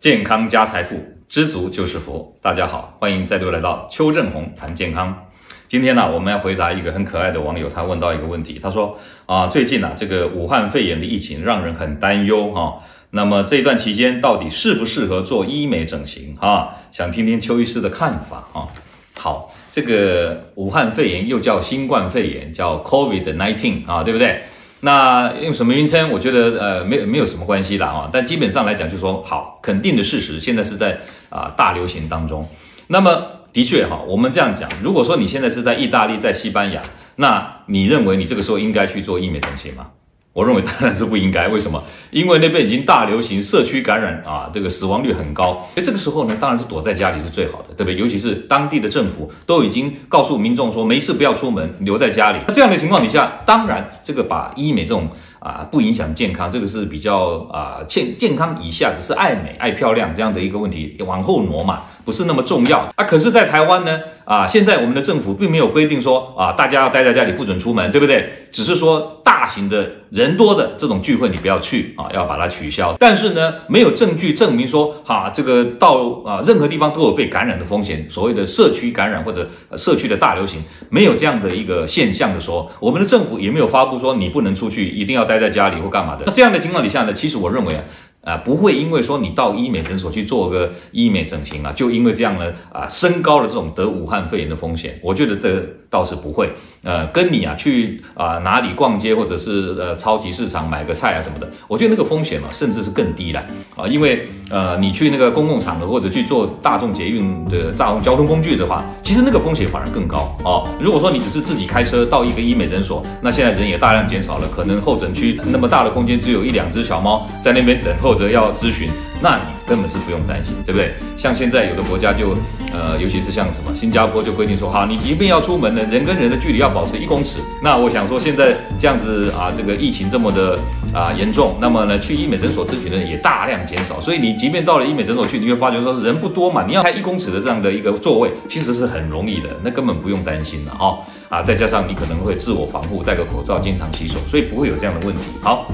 健康加财富，知足就是福。大家好，欢迎再度来到邱正红谈健康。今天呢，我们要回答一个很可爱的网友，他问到一个问题，他说啊，最近啊，这个武汉肺炎的疫情让人很担忧啊。那么这段期间到底适不适合做医美整形啊？想听听邱医师的看法啊。好，这个武汉肺炎又叫新冠肺炎，叫 COVID-19 啊，对不对？那用什么名称？我觉得呃，没有没有什么关系啦啊。但基本上来讲，就说好，肯定的事实，现在是在啊大流行当中。那么的确哈，我们这样讲，如果说你现在是在意大利、在西班牙，那你认为你这个时候应该去做医美整形吗？我认为当然是不应该，为什么？因为那边已经大流行，社区感染啊，这个死亡率很高。诶，这个时候呢，当然是躲在家里是最好的，对不对？尤其是当地的政府都已经告诉民众说，没事不要出门，留在家里。那这样的情况底下，当然这个把医美这种啊不影响健康，这个是比较啊健健康以下只是爱美爱漂亮这样的一个问题往后挪嘛，不是那么重要啊。可是，在台湾呢？啊，现在我们的政府并没有规定说啊，大家要待在家里不准出门，对不对？只是说大型的人多的这种聚会你不要去啊，要把它取消。但是呢，没有证据证明说哈、这个到啊任何地方都有被感染的风险，所谓的社区感染或者社区的大流行，没有这样的一个现象的时候，我们的政府也没有发布说你不能出去，一定要待在家里或干嘛的。那这样的情况底下呢，其实我认为啊。啊，不会因为说你到医美诊所去做个医美整形啊，就因为这样呢啊，升高了这种得武汉肺炎的风险。我觉得这倒是不会。呃，跟你啊去啊哪里逛街或者是呃超级市场买个菜啊什么的，我觉得那个风险嘛，甚至是更低了啊。因为呃你去那个公共场合或者去做大众捷运的大众交通工具的话，其实那个风险反而更高哦。如果说你只是自己开车到一个医美诊所，那现在人也大量减少了，可能候诊区那么大的空间只有一两只小猫在那边等候。则要咨询，那你根本是不用担心，对不对？像现在有的国家就，呃，尤其是像什么新加坡就规定说，哈，你即便要出门呢，人跟人的距离要保持一公尺。那我想说，现在这样子啊，这个疫情这么的啊严重，那么呢，去医美诊所咨询的人也大量减少。所以你即便到了医美诊所去，你会发觉说人不多嘛，你要开一公尺的这样的一个座位，其实是很容易的，那根本不用担心了哦。啊，再加上你可能会自我防护，戴个口罩，经常洗手，所以不会有这样的问题。好，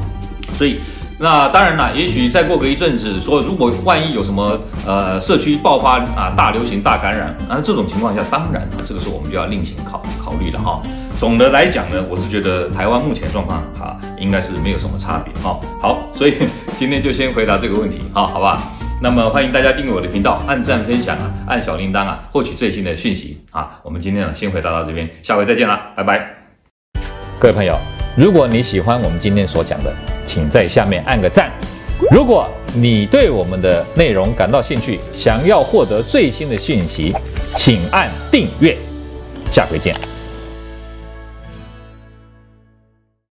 所以。那当然了，也许再过个一阵子，说如果万一有什么呃社区爆发啊大流行大感染，那这种情况下，当然啊这个时候我们就要另行考考虑了哈。总的来讲呢，我是觉得台湾目前状况哈应该是没有什么差别哈。好，所以今天就先回答这个问题哈，好吧？那么欢迎大家订阅我的频道，按赞分享啊，按小铃铛啊，获取最新的讯息啊。我们今天呢先回答到这边，下回再见了，拜拜。各位朋友，如果你喜欢我们今天所讲的，请在下面按个赞。如果你对我们的内容感到兴趣，想要获得最新的讯息，请按订阅。下回见。